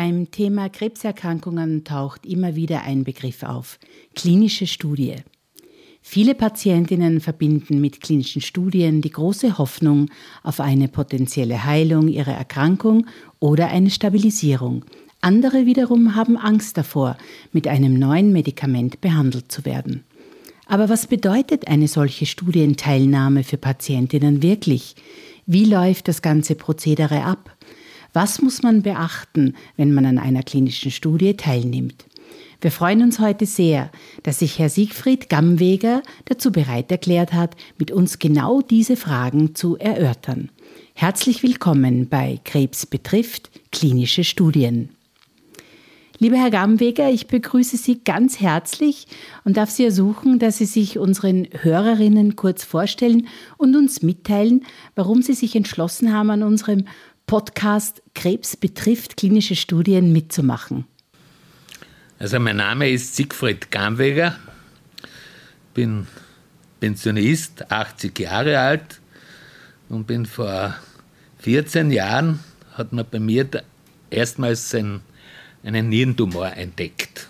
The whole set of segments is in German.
Beim Thema Krebserkrankungen taucht immer wieder ein Begriff auf, klinische Studie. Viele Patientinnen verbinden mit klinischen Studien die große Hoffnung auf eine potenzielle Heilung ihrer Erkrankung oder eine Stabilisierung. Andere wiederum haben Angst davor, mit einem neuen Medikament behandelt zu werden. Aber was bedeutet eine solche Studienteilnahme für Patientinnen wirklich? Wie läuft das ganze Prozedere ab? Was muss man beachten, wenn man an einer klinischen Studie teilnimmt? Wir freuen uns heute sehr, dass sich Herr Siegfried Gammweger dazu bereit erklärt hat, mit uns genau diese Fragen zu erörtern. Herzlich willkommen bei Krebs betrifft klinische Studien. Lieber Herr Gammweger, ich begrüße Sie ganz herzlich und darf Sie ersuchen, dass Sie sich unseren Hörerinnen kurz vorstellen und uns mitteilen, warum Sie sich entschlossen haben, an unserem Podcast Krebs betrifft klinische Studien mitzumachen? Also mein Name ist Siegfried Gamweger, bin Pensionist, 80 Jahre alt und bin vor 14 Jahren, hat man bei mir erstmals einen, einen Nierentumor entdeckt,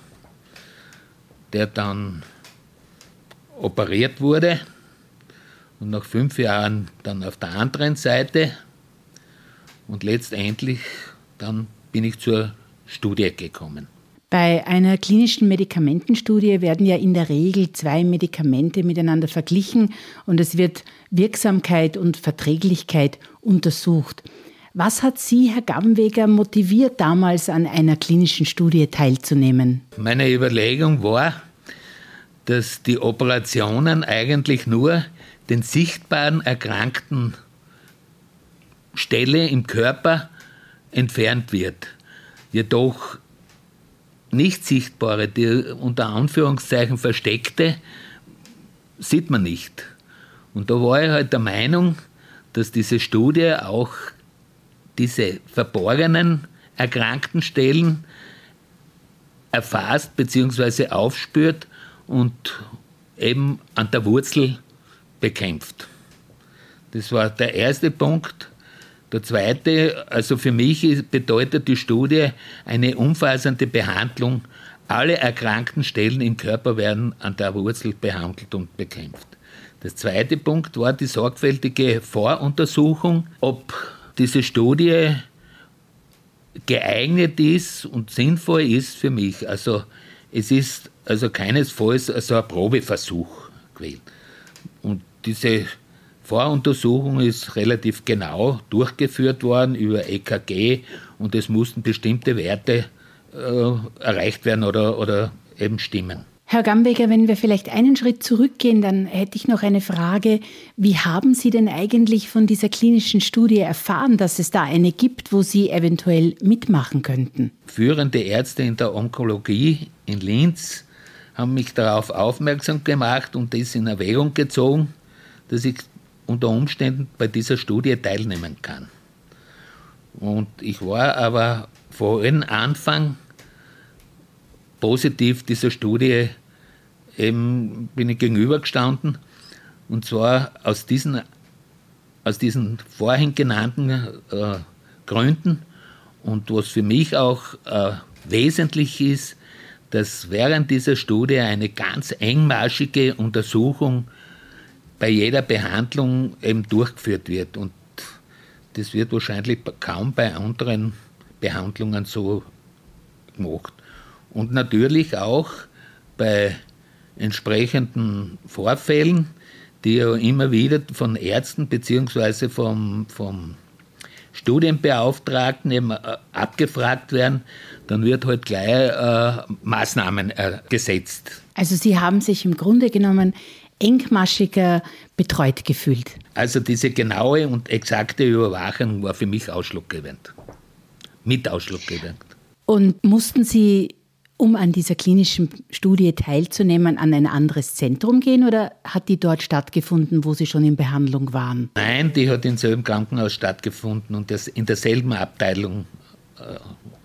der dann operiert wurde und nach fünf Jahren dann auf der anderen Seite und letztendlich dann bin ich zur Studie gekommen. Bei einer klinischen Medikamentenstudie werden ja in der Regel zwei Medikamente miteinander verglichen und es wird Wirksamkeit und Verträglichkeit untersucht. Was hat Sie, Herr Gamweger, motiviert, damals an einer klinischen Studie teilzunehmen? Meine Überlegung war, dass die Operationen eigentlich nur den sichtbaren Erkrankten Stelle im Körper entfernt wird. Jedoch nicht sichtbare, die unter Anführungszeichen versteckte, sieht man nicht. Und da war ich halt der Meinung, dass diese Studie auch diese verborgenen erkrankten Stellen erfasst bzw. aufspürt und eben an der Wurzel bekämpft. Das war der erste Punkt. Der zweite, also für mich bedeutet die Studie eine umfassende Behandlung. Alle erkrankten Stellen im Körper werden an der Wurzel behandelt und bekämpft. Der zweite Punkt war die sorgfältige Voruntersuchung, ob diese Studie geeignet ist und sinnvoll ist für mich. Also es ist also keinesfalls also ein Probeversuch gewesen. Und diese Voruntersuchung ist relativ genau durchgeführt worden über EKG und es mussten bestimmte Werte äh, erreicht werden oder, oder eben stimmen. Herr Gambecker, wenn wir vielleicht einen Schritt zurückgehen, dann hätte ich noch eine Frage. Wie haben Sie denn eigentlich von dieser klinischen Studie erfahren, dass es da eine gibt, wo Sie eventuell mitmachen könnten? Führende Ärzte in der Onkologie in Linz haben mich darauf aufmerksam gemacht und das in Erwägung gezogen, dass ich unter Umständen bei dieser Studie teilnehmen kann. Und ich war aber vor allem Anfang positiv dieser Studie eben bin ich gegenübergestanden und zwar aus diesen, aus diesen vorhin genannten äh, Gründen und was für mich auch äh, wesentlich ist, dass während dieser Studie eine ganz engmaschige Untersuchung bei jeder Behandlung eben durchgeführt wird. Und das wird wahrscheinlich kaum bei anderen Behandlungen so gemacht. Und natürlich auch bei entsprechenden Vorfällen, die ja immer wieder von Ärzten bzw. Vom, vom Studienbeauftragten eben äh, abgefragt werden, dann wird halt gleich äh, Maßnahmen äh, gesetzt. Also Sie haben sich im Grunde genommen engmaschiger betreut gefühlt? Also diese genaue und exakte Überwachung war für mich ausschlaggebend. Mit ausschlaggebend. Und mussten Sie, um an dieser klinischen Studie teilzunehmen, an ein anderes Zentrum gehen oder hat die dort stattgefunden, wo Sie schon in Behandlung waren? Nein, die hat im selben Krankenhaus stattgefunden und das in derselben Abteilung äh,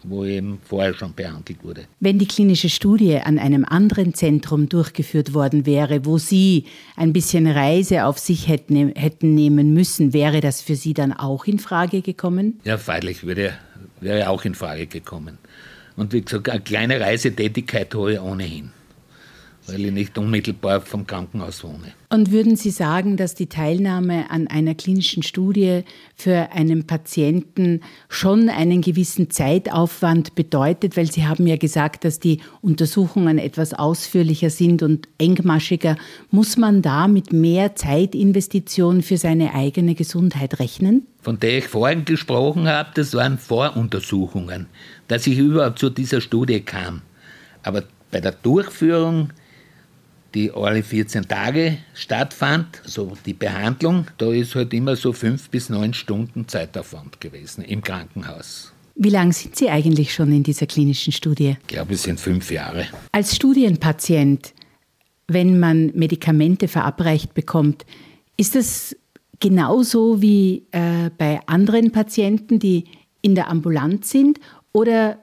wo eben vorher schon behandelt wurde. Wenn die klinische Studie an einem anderen Zentrum durchgeführt worden wäre, wo Sie ein bisschen Reise auf sich hätten, hätten nehmen müssen, wäre das für Sie dann auch in Frage gekommen? Ja, freilich wäre, wäre auch in Frage gekommen. Und wie gesagt, eine kleine Reisetätigkeit habe ich ohnehin weil ich nicht unmittelbar vom Krankenhaus wohne. Und würden Sie sagen, dass die Teilnahme an einer klinischen Studie für einen Patienten schon einen gewissen Zeitaufwand bedeutet? Weil Sie haben ja gesagt, dass die Untersuchungen etwas ausführlicher sind und engmaschiger. Muss man da mit mehr Zeitinvestition für seine eigene Gesundheit rechnen? Von der ich vorhin gesprochen habe, das waren Voruntersuchungen, dass ich überhaupt zu dieser Studie kam. Aber bei der Durchführung die alle 14 Tage stattfand, so die Behandlung, da ist halt immer so fünf bis neun Stunden Zeitaufwand gewesen im Krankenhaus. Wie lange sind Sie eigentlich schon in dieser klinischen Studie? Ich glaube, es sind fünf Jahre. Als Studienpatient, wenn man Medikamente verabreicht bekommt, ist das genauso wie äh, bei anderen Patienten, die in der Ambulanz sind? Oder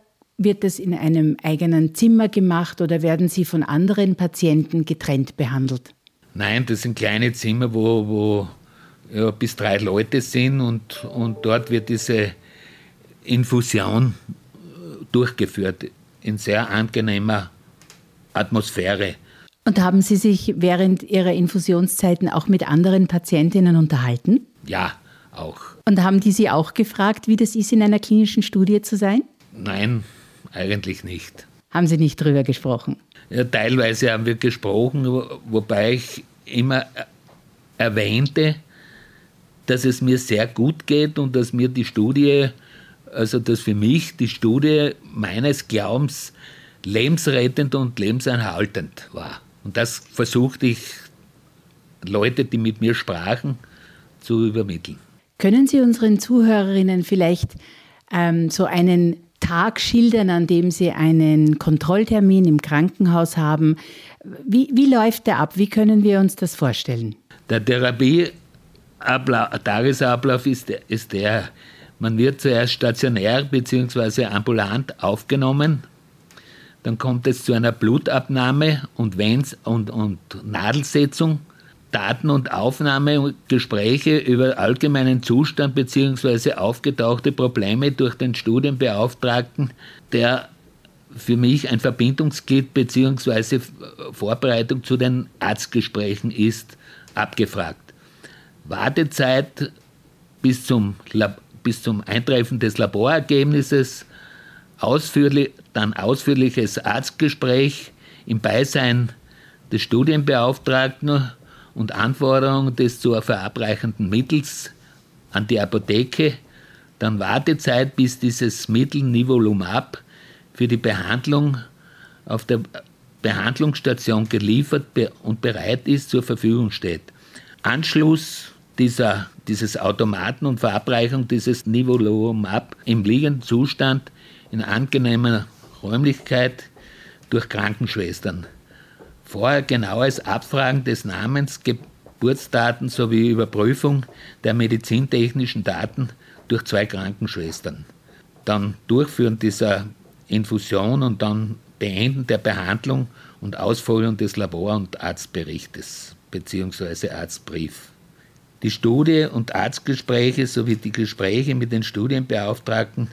wird das in einem eigenen Zimmer gemacht oder werden Sie von anderen Patienten getrennt behandelt? Nein, das sind kleine Zimmer, wo, wo ja, bis drei Leute sind und, und dort wird diese Infusion durchgeführt in sehr angenehmer Atmosphäre. Und haben Sie sich während Ihrer Infusionszeiten auch mit anderen Patientinnen unterhalten? Ja, auch. Und haben die Sie auch gefragt, wie das ist, in einer klinischen Studie zu sein? Nein, eigentlich nicht. Haben Sie nicht drüber gesprochen? Ja, teilweise haben wir gesprochen, wobei ich immer erwähnte, dass es mir sehr gut geht und dass mir die Studie, also dass für mich die Studie meines Glaubens lebensrettend und lebenserhaltend war. Und das versuchte ich Leute, die mit mir sprachen, zu übermitteln. Können Sie unseren Zuhörerinnen vielleicht ähm, so einen Tag schildern, an dem Sie einen Kontrolltermin im Krankenhaus haben. Wie, wie läuft der ab? Wie können wir uns das vorstellen? Der Therapie-Tagesablauf ist, ist der, man wird zuerst stationär bzw. ambulant aufgenommen. Dann kommt es zu einer Blutabnahme und, Vens und, und Nadelsetzung. Daten und Aufnahme Gespräche über allgemeinen Zustand bzw. aufgetauchte Probleme durch den Studienbeauftragten, der für mich ein Verbindungsglied bzw. Vorbereitung zu den Arztgesprächen ist, abgefragt. Wartezeit bis zum, bis zum Eintreffen des Laborergebnisses, ausführlich, dann ausführliches Arztgespräch im Beisein des Studienbeauftragten und Anforderungen des zu verabreichenden Mittels an die Apotheke, dann Wartezeit, bis dieses Mittel Nivolumab für die Behandlung auf der Behandlungsstation geliefert und bereit ist, zur Verfügung steht. Anschluss dieser, dieses Automaten und Verabreichung dieses Nivolumab im liegenden Zustand in angenehmer Räumlichkeit durch Krankenschwestern. Vorher genaues Abfragen des Namens, Geburtsdaten sowie Überprüfung der medizintechnischen Daten durch zwei Krankenschwestern. Dann Durchführen dieser Infusion und dann Beenden der Behandlung und Ausführung des Labor- und Arztberichtes bzw. Arztbrief. Die Studie- und Arztgespräche sowie die Gespräche mit den Studienbeauftragten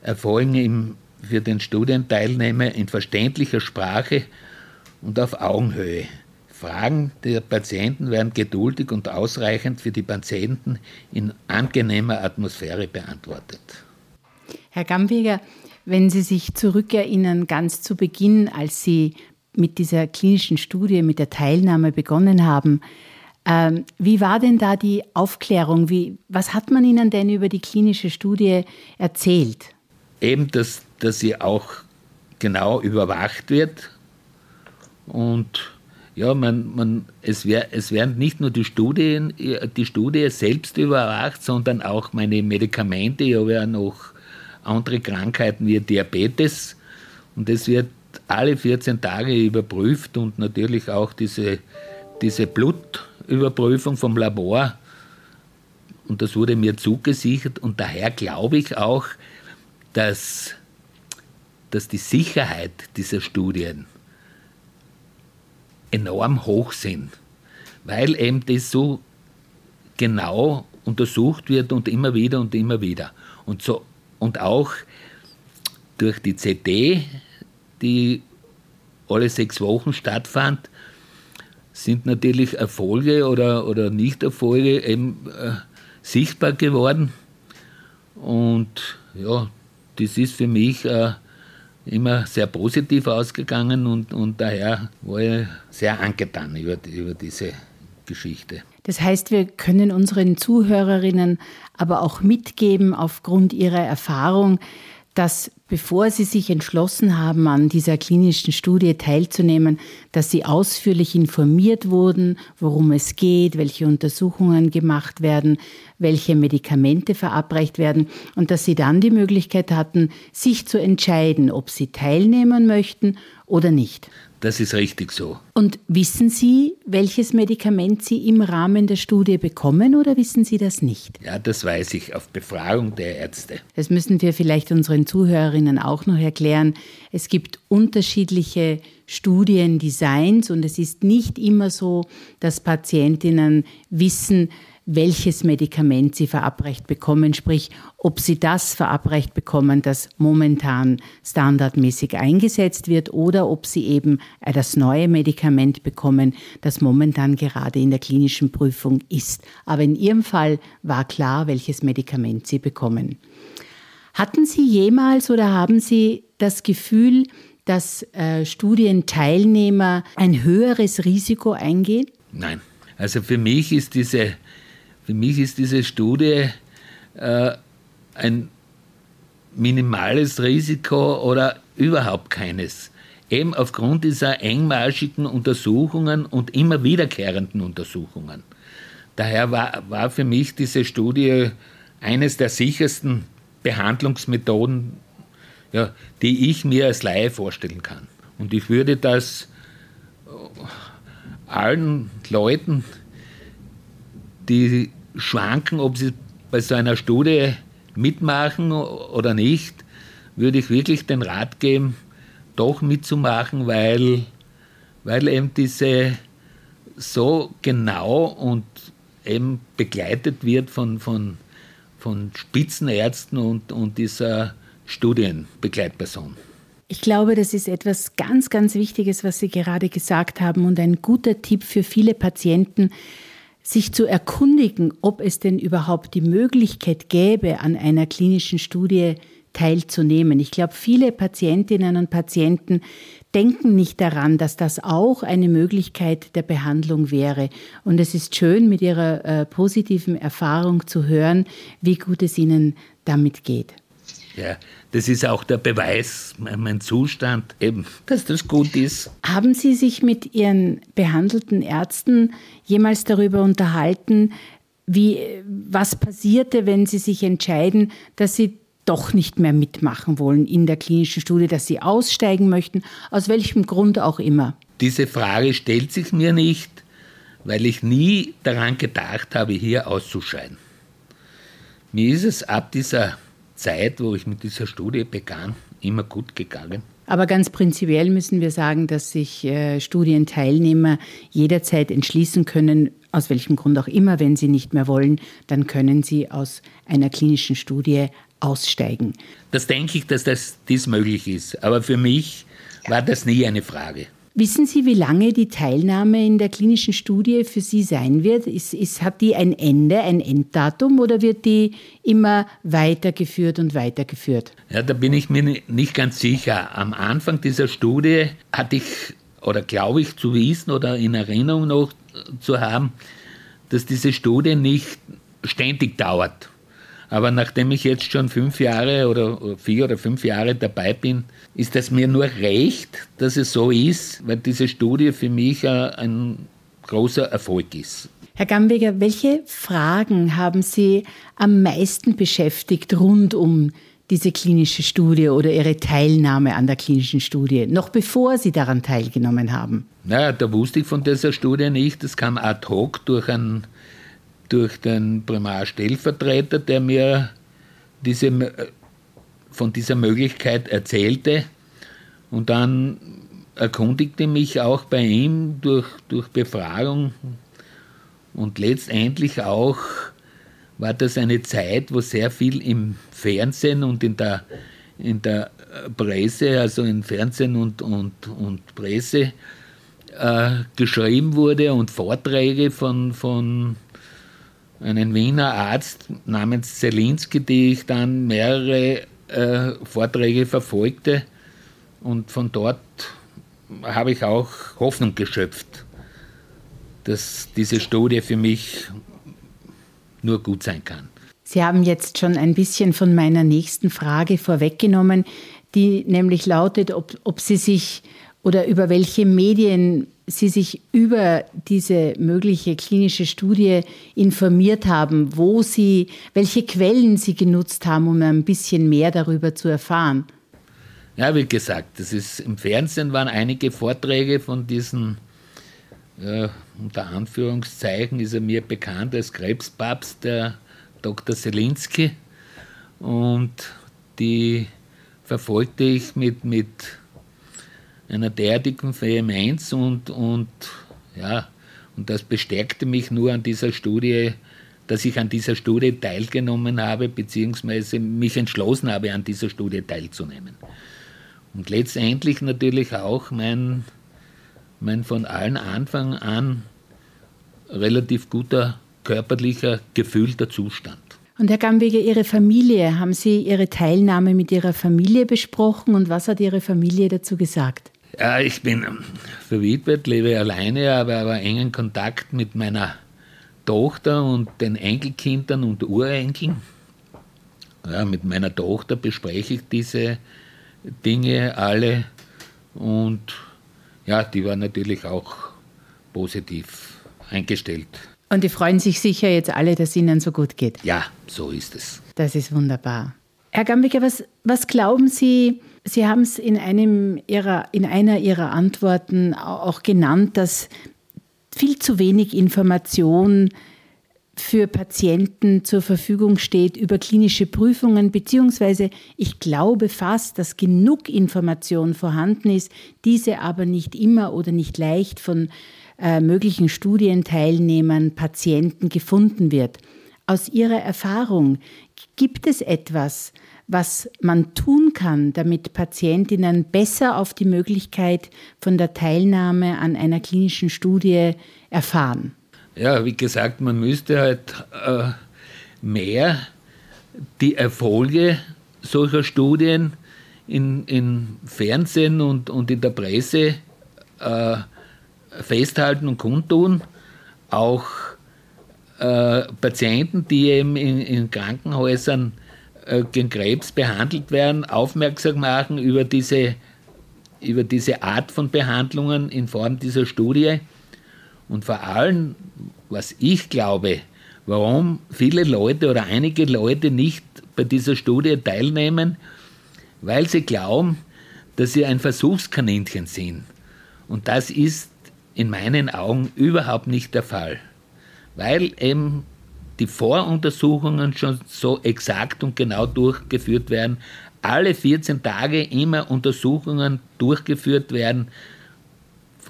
erfolgen im, für den Studienteilnehmer in verständlicher Sprache und auf Augenhöhe. Fragen der Patienten werden geduldig und ausreichend für die Patienten in angenehmer Atmosphäre beantwortet. Herr Gamweger, wenn Sie sich zurückerinnern, ganz zu Beginn, als Sie mit dieser klinischen Studie, mit der Teilnahme begonnen haben, ähm, wie war denn da die Aufklärung? Wie, was hat man Ihnen denn über die klinische Studie erzählt? Eben, dass, dass sie auch genau überwacht wird und ja, man, man, es, wär, es werden nicht nur die Studien, die Studie selbst überwacht, sondern auch meine Medikamente. Ich habe ja noch andere Krankheiten wie Diabetes und es wird alle 14 Tage überprüft und natürlich auch diese, diese Blutüberprüfung vom Labor. Und das wurde mir zugesichert und daher glaube ich auch, dass, dass die Sicherheit dieser Studien enorm hoch sind, weil eben das so genau untersucht wird und immer wieder und immer wieder. Und, so, und auch durch die CD, die alle sechs Wochen stattfand, sind natürlich Erfolge oder, oder Nicht-Erfolge eben äh, sichtbar geworden. Und ja, das ist für mich äh, immer sehr positiv ausgegangen und, und daher war ich sehr angetan über, über diese Geschichte. Das heißt, wir können unseren Zuhörerinnen aber auch mitgeben, aufgrund ihrer Erfahrung, dass bevor Sie sich entschlossen haben, an dieser klinischen Studie teilzunehmen, dass Sie ausführlich informiert wurden, worum es geht, welche Untersuchungen gemacht werden, welche Medikamente verabreicht werden und dass Sie dann die Möglichkeit hatten, sich zu entscheiden, ob Sie teilnehmen möchten oder nicht. Das ist richtig so. Und wissen Sie, welches Medikament Sie im Rahmen der Studie bekommen oder wissen Sie das nicht? Ja, das weiß ich auf Befragung der Ärzte. Das müssen wir vielleicht unseren Zuhörerinnen auch noch erklären. Es gibt unterschiedliche Studiendesigns und es ist nicht immer so, dass Patientinnen wissen, welches Medikament sie verabreicht bekommen, sprich, ob sie das verabreicht bekommen, das momentan standardmäßig eingesetzt wird, oder ob sie eben das neue Medikament bekommen, das momentan gerade in der klinischen Prüfung ist. Aber in ihrem Fall war klar, welches Medikament sie bekommen. Hatten Sie jemals oder haben Sie das Gefühl, dass äh, Studienteilnehmer ein höheres Risiko eingehen? Nein. Also für mich ist diese für mich ist diese Studie äh, ein minimales Risiko oder überhaupt keines. Eben aufgrund dieser engmaschigen Untersuchungen und immer wiederkehrenden Untersuchungen. Daher war, war für mich diese Studie eines der sichersten Behandlungsmethoden, ja, die ich mir als Laie vorstellen kann. Und ich würde das allen Leuten, die schwanken, ob sie bei so einer Studie mitmachen oder nicht, würde ich wirklich den Rat geben, doch mitzumachen, weil, weil eben diese so genau und eben begleitet wird von, von, von Spitzenärzten und, und dieser Studienbegleitperson. Ich glaube, das ist etwas ganz, ganz Wichtiges, was Sie gerade gesagt haben und ein guter Tipp für viele Patienten, sich zu erkundigen, ob es denn überhaupt die Möglichkeit gäbe, an einer klinischen Studie teilzunehmen. Ich glaube, viele Patientinnen und Patienten denken nicht daran, dass das auch eine Möglichkeit der Behandlung wäre. Und es ist schön, mit Ihrer äh, positiven Erfahrung zu hören, wie gut es Ihnen damit geht. Ja, das ist auch der Beweis, mein Zustand, eben, dass das gut ist. Haben Sie sich mit Ihren behandelten Ärzten jemals darüber unterhalten, wie, was passierte, wenn Sie sich entscheiden, dass Sie doch nicht mehr mitmachen wollen in der klinischen Studie, dass Sie aussteigen möchten, aus welchem Grund auch immer? Diese Frage stellt sich mir nicht, weil ich nie daran gedacht habe, hier auszuscheiden. Mir ist es ab dieser Zeit, wo ich mit dieser Studie begann, immer gut gegangen. Aber ganz prinzipiell müssen wir sagen, dass sich äh, Studienteilnehmer jederzeit entschließen können, aus welchem Grund auch immer, wenn sie nicht mehr wollen, dann können sie aus einer klinischen Studie aussteigen. Das denke ich, dass das dies möglich ist. Aber für mich war das nie eine Frage. Wissen Sie, wie lange die Teilnahme in der klinischen Studie für Sie sein wird? Ist, ist, hat die ein Ende, ein Enddatum oder wird die immer weitergeführt und weitergeführt? Ja, da bin ich mir nicht ganz sicher. Am Anfang dieser Studie hatte ich, oder glaube ich zu wissen oder in Erinnerung noch zu haben, dass diese Studie nicht ständig dauert. Aber nachdem ich jetzt schon fünf Jahre oder vier oder fünf Jahre dabei bin, ist es mir nur recht, dass es so ist, weil diese Studie für mich ein großer Erfolg ist. Herr Gambeger, welche Fragen haben Sie am meisten beschäftigt rund um diese klinische Studie oder Ihre Teilnahme an der klinischen Studie, noch bevor Sie daran teilgenommen haben? Naja, da wusste ich von dieser Studie nicht. Das kam ad hoc durch, einen, durch den Primarstellvertreter, der mir diese, von dieser Möglichkeit erzählte. Und dann erkundigte mich auch bei ihm durch, durch Befragung und letztendlich auch war das eine Zeit, wo sehr viel im Fernsehen und in der, in der Presse, also in Fernsehen und, und, und Presse, äh, geschrieben wurde und Vorträge von, von einem Wiener Arzt namens Zelinski, die ich dann mehrere äh, Vorträge verfolgte. Und von dort habe ich auch Hoffnung geschöpft, dass diese Studie für mich nur gut sein kann. Sie haben jetzt schon ein bisschen von meiner nächsten Frage vorweggenommen, die nämlich lautet, ob, ob Sie sich oder über welche Medien Sie sich über diese mögliche klinische Studie informiert haben, wo Sie, welche Quellen Sie genutzt haben, um ein bisschen mehr darüber zu erfahren. Ja, wie gesagt, das ist im Fernsehen waren einige Vorträge von diesen äh, unter Anführungszeichen ist er mir bekannt als Krebspapst, der Dr. Selinski. Und die verfolgte ich mit, mit einer derartigen Vehemenz und, und, ja, und das bestärkte mich nur an dieser Studie, dass ich an dieser Studie teilgenommen habe, beziehungsweise mich entschlossen habe, an dieser Studie teilzunehmen. Und letztendlich natürlich auch mein mein von allen Anfang an relativ guter körperlicher, gefühlter Zustand. Und Herr Gambeger, Ihre Familie, haben Sie Ihre Teilnahme mit Ihrer Familie besprochen und was hat Ihre Familie dazu gesagt? Ja, ich bin verwitwet, lebe alleine, aber, aber engen Kontakt mit meiner Tochter und den Enkelkindern und Urenkeln. Ja, mit meiner Tochter bespreche ich diese Dinge alle und ja, die war natürlich auch positiv eingestellt. Und die freuen sich sicher jetzt alle, dass es Ihnen so gut geht. Ja, so ist es. Das ist wunderbar. Herr Gambiger, was, was glauben Sie, Sie haben es in, in einer Ihrer Antworten auch genannt, dass viel zu wenig Information für Patienten zur Verfügung steht über klinische Prüfungen, beziehungsweise ich glaube fast, dass genug Information vorhanden ist, diese aber nicht immer oder nicht leicht von äh, möglichen Studienteilnehmern, Patienten gefunden wird. Aus Ihrer Erfahrung, gibt es etwas, was man tun kann, damit Patientinnen besser auf die Möglichkeit von der Teilnahme an einer klinischen Studie erfahren? ja, wie gesagt, man müsste halt äh, mehr die Erfolge solcher Studien in, in Fernsehen und, und in der Presse äh, festhalten und kundtun. Auch äh, Patienten, die eben in, in Krankenhäusern gegen Krebs behandelt werden, aufmerksam machen über diese, über diese Art von Behandlungen in Form dieser Studie und vor allem, was ich glaube, warum viele Leute oder einige Leute nicht bei dieser Studie teilnehmen, weil sie glauben, dass sie ein Versuchskaninchen sind. Und das ist in meinen Augen überhaupt nicht der Fall, weil eben die Voruntersuchungen schon so exakt und genau durchgeführt werden, alle 14 Tage immer Untersuchungen durchgeführt werden,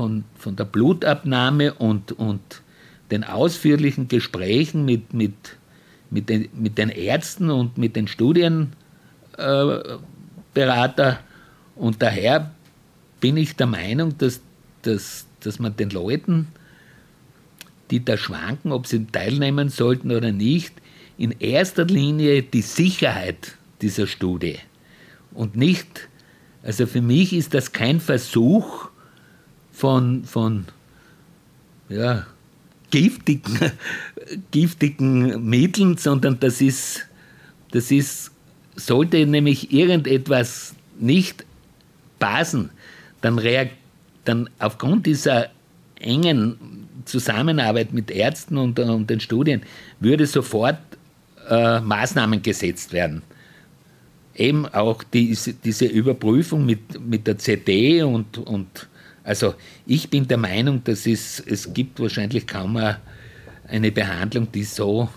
von, von der Blutabnahme und, und den ausführlichen Gesprächen mit, mit, mit, den, mit den Ärzten und mit den Studienberatern. Äh, und daher bin ich der Meinung, dass, dass, dass man den Leuten, die da schwanken, ob sie teilnehmen sollten oder nicht, in erster Linie die Sicherheit dieser Studie. Und nicht, also für mich ist das kein Versuch, von, von ja, giftigen, giftigen Mitteln, sondern das ist Das ist, sollte nämlich irgendetwas nicht passen, dann, dann aufgrund dieser engen Zusammenarbeit mit Ärzten und, und den Studien würde sofort äh, Maßnahmen gesetzt werden. Eben auch diese, diese Überprüfung mit, mit der CD und, und also ich bin der Meinung, dass es, es gibt wahrscheinlich kaum eine Behandlung, die so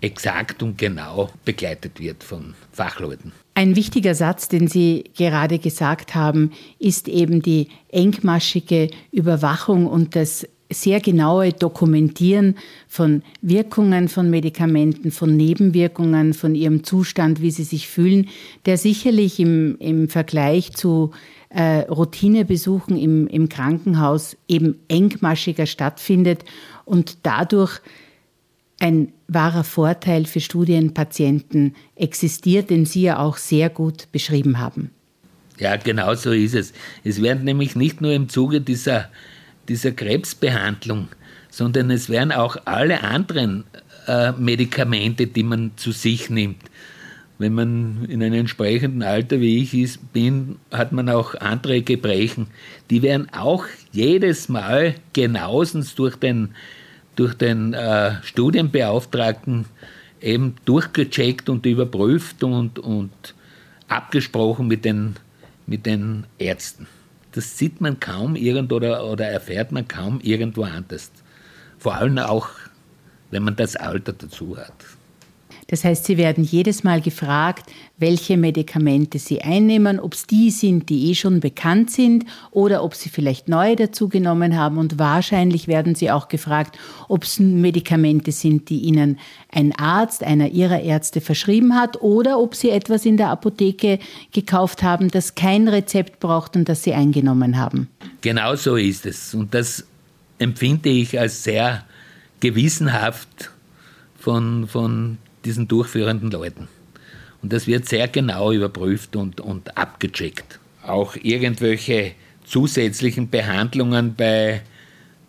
exakt und genau begleitet wird von Fachleuten. Ein wichtiger Satz, den Sie gerade gesagt haben, ist eben die engmaschige Überwachung und das sehr genaue Dokumentieren von Wirkungen von Medikamenten, von Nebenwirkungen, von ihrem Zustand, wie sie sich fühlen, der sicherlich im, im Vergleich zu äh, Routinebesuchen im, im Krankenhaus eben engmaschiger stattfindet und dadurch ein wahrer Vorteil für Studienpatienten existiert, den Sie ja auch sehr gut beschrieben haben. Ja, genau so ist es. Es werden nämlich nicht nur im Zuge dieser, dieser Krebsbehandlung, sondern es werden auch alle anderen äh, Medikamente, die man zu sich nimmt. Wenn man in einem entsprechenden Alter wie ich ist, bin, hat man auch andere Gebrechen. Die werden auch jedes Mal genauestens durch den durch den äh, Studienbeauftragten eben durchgecheckt und überprüft und, und abgesprochen mit den, mit den Ärzten. Das sieht man kaum irgendwo oder, oder erfährt man kaum irgendwo anders. Vor allem auch, wenn man das Alter dazu hat. Das heißt, Sie werden jedes Mal gefragt, welche Medikamente Sie einnehmen, ob es die sind, die eh schon bekannt sind oder ob Sie vielleicht neue dazugenommen haben. Und wahrscheinlich werden Sie auch gefragt, ob es Medikamente sind, die Ihnen ein Arzt, einer Ihrer Ärzte verschrieben hat oder ob Sie etwas in der Apotheke gekauft haben, das kein Rezept braucht und das Sie eingenommen haben. Genau so ist es. Und das empfinde ich als sehr gewissenhaft von, von diesen durchführenden Leuten. Und das wird sehr genau überprüft und, und abgecheckt. Auch irgendwelche zusätzlichen Behandlungen bei,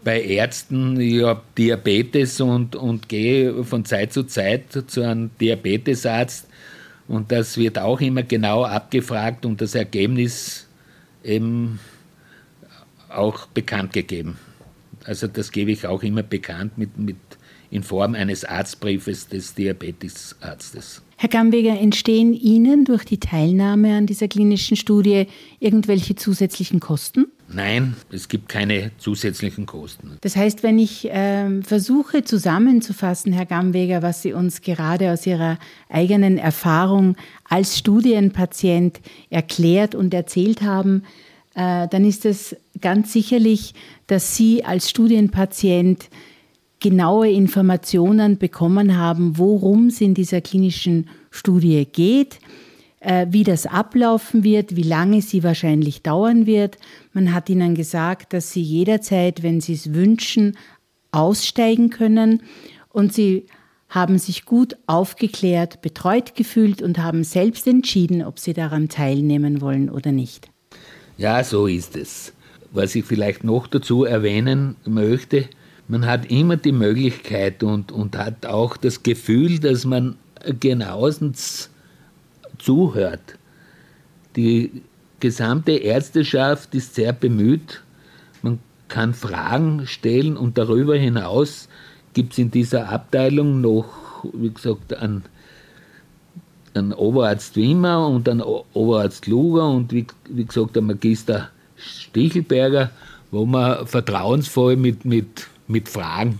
bei Ärzten. Ich habe Diabetes und, und gehe von Zeit zu Zeit zu einem Diabetesarzt. Und das wird auch immer genau abgefragt und das Ergebnis eben auch bekannt gegeben. Also das gebe ich auch immer bekannt mit, mit in Form eines Arztbriefes des Diabetesarztes. Herr Gamweger, entstehen Ihnen durch die Teilnahme an dieser klinischen Studie irgendwelche zusätzlichen Kosten? Nein, es gibt keine zusätzlichen Kosten. Das heißt, wenn ich äh, versuche zusammenzufassen, Herr Gamweger, was Sie uns gerade aus Ihrer eigenen Erfahrung als Studienpatient erklärt und erzählt haben, äh, dann ist es ganz sicherlich, dass Sie als Studienpatient genaue Informationen bekommen haben, worum es in dieser klinischen Studie geht, äh, wie das ablaufen wird, wie lange sie wahrscheinlich dauern wird. Man hat ihnen gesagt, dass sie jederzeit, wenn sie es wünschen, aussteigen können und sie haben sich gut aufgeklärt, betreut gefühlt und haben selbst entschieden, ob sie daran teilnehmen wollen oder nicht. Ja, so ist es. Was ich vielleicht noch dazu erwähnen möchte, man hat immer die Möglichkeit und, und hat auch das Gefühl, dass man genauestens zuhört. Die gesamte Ärzteschaft ist sehr bemüht. Man kann Fragen stellen und darüber hinaus gibt es in dieser Abteilung noch, wie gesagt, einen, einen Oberarzt Wimmer und einen Oberarzt Luger und wie, wie gesagt, der Magister Stichelberger, wo man vertrauensvoll mit, mit mit Fragen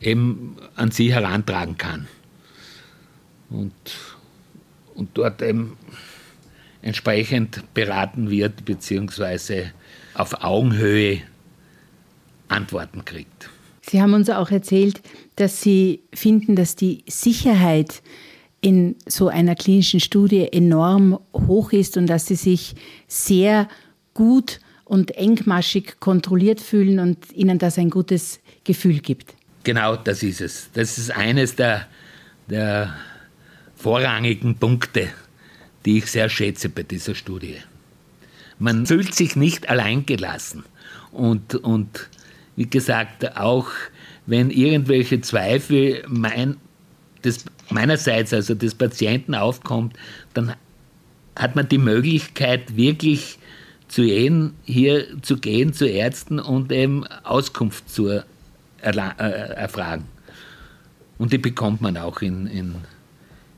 eben an sie herantragen kann. Und, und dort eben entsprechend beraten wird, beziehungsweise auf Augenhöhe Antworten kriegt. Sie haben uns auch erzählt, dass Sie finden, dass die Sicherheit in so einer klinischen Studie enorm hoch ist und dass Sie sich sehr gut und engmaschig kontrolliert fühlen und ihnen das ein gutes Gefühl gibt. Genau, das ist es. Das ist eines der, der vorrangigen Punkte, die ich sehr schätze bei dieser Studie. Man fühlt sich nicht alleingelassen. Und, und wie gesagt, auch wenn irgendwelche Zweifel mein, des, meinerseits, also des Patienten aufkommt, dann hat man die Möglichkeit, wirklich zu gehen, hier zu gehen zu Ärzten und eben Auskunft zu äh, erfragen. Und die bekommt man auch in, in,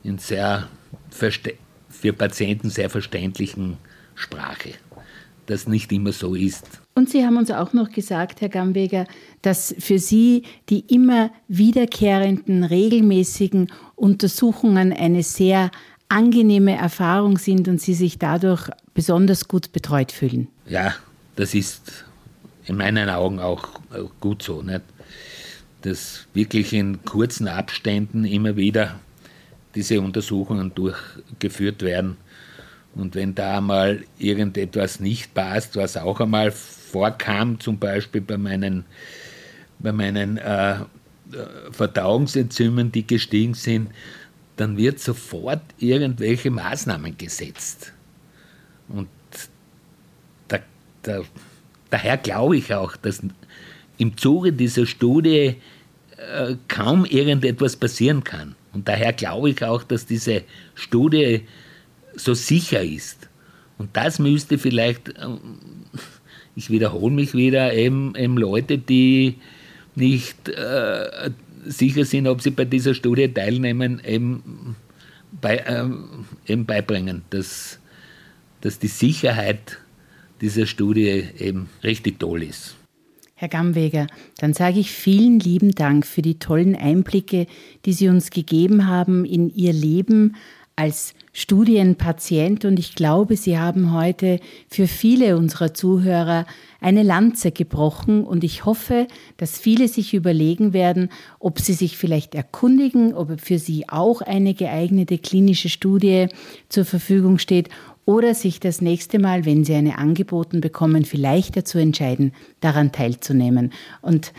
in sehr für Patienten sehr verständlichen Sprache, das nicht immer so ist. Und Sie haben uns auch noch gesagt, Herr Gamweger, dass für Sie die immer wiederkehrenden, regelmäßigen Untersuchungen eine sehr angenehme Erfahrung sind und Sie sich dadurch besonders gut betreut fühlen. Ja, das ist in meinen Augen auch gut so. Nicht? Dass wirklich in kurzen Abständen immer wieder diese Untersuchungen durchgeführt werden. Und wenn da mal irgendetwas nicht passt, was auch einmal vorkam, zum Beispiel bei meinen, bei meinen äh, Verdauungsenzymen, die gestiegen sind, dann wird sofort irgendwelche Maßnahmen gesetzt. Und da, da, daher glaube ich auch, dass im Zuge dieser Studie äh, kaum irgendetwas passieren kann. Und daher glaube ich auch, dass diese Studie so sicher ist. Und das müsste vielleicht, ähm, ich wiederhole mich wieder, eben, eben Leute, die nicht äh, sicher sind, ob sie bei dieser Studie teilnehmen, eben, bei, äh, eben beibringen, dass, dass die Sicherheit dieser Studie eben richtig toll ist. Herr Gamweger, dann sage ich vielen lieben Dank für die tollen Einblicke, die Sie uns gegeben haben in Ihr Leben als Studienpatient und ich glaube, Sie haben heute für viele unserer Zuhörer eine Lanze gebrochen und ich hoffe, dass viele sich überlegen werden, ob sie sich vielleicht erkundigen, ob für sie auch eine geeignete klinische Studie zur Verfügung steht oder sich das nächste Mal, wenn sie eine angeboten bekommen, vielleicht dazu entscheiden, daran teilzunehmen. Und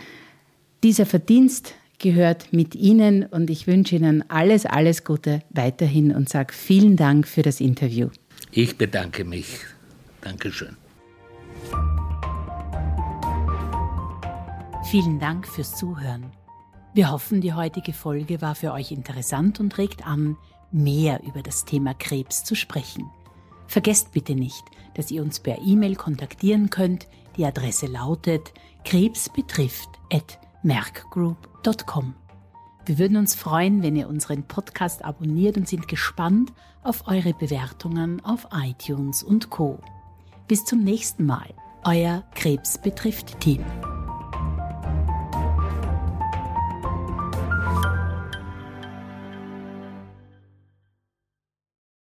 dieser Verdienst gehört mit Ihnen und ich wünsche Ihnen alles, alles Gute weiterhin und sage vielen Dank für das Interview. Ich bedanke mich. Dankeschön. Vielen Dank fürs Zuhören. Wir hoffen, die heutige Folge war für euch interessant und regt an, mehr über das Thema Krebs zu sprechen. Vergesst bitte nicht, dass ihr uns per E-Mail kontaktieren könnt. Die Adresse lautet krebsbetrifft@ merkgroup.com. Wir würden uns freuen, wenn ihr unseren Podcast abonniert und sind gespannt auf eure Bewertungen auf iTunes und Co. Bis zum nächsten Mal. Euer Krebs betrifft Team.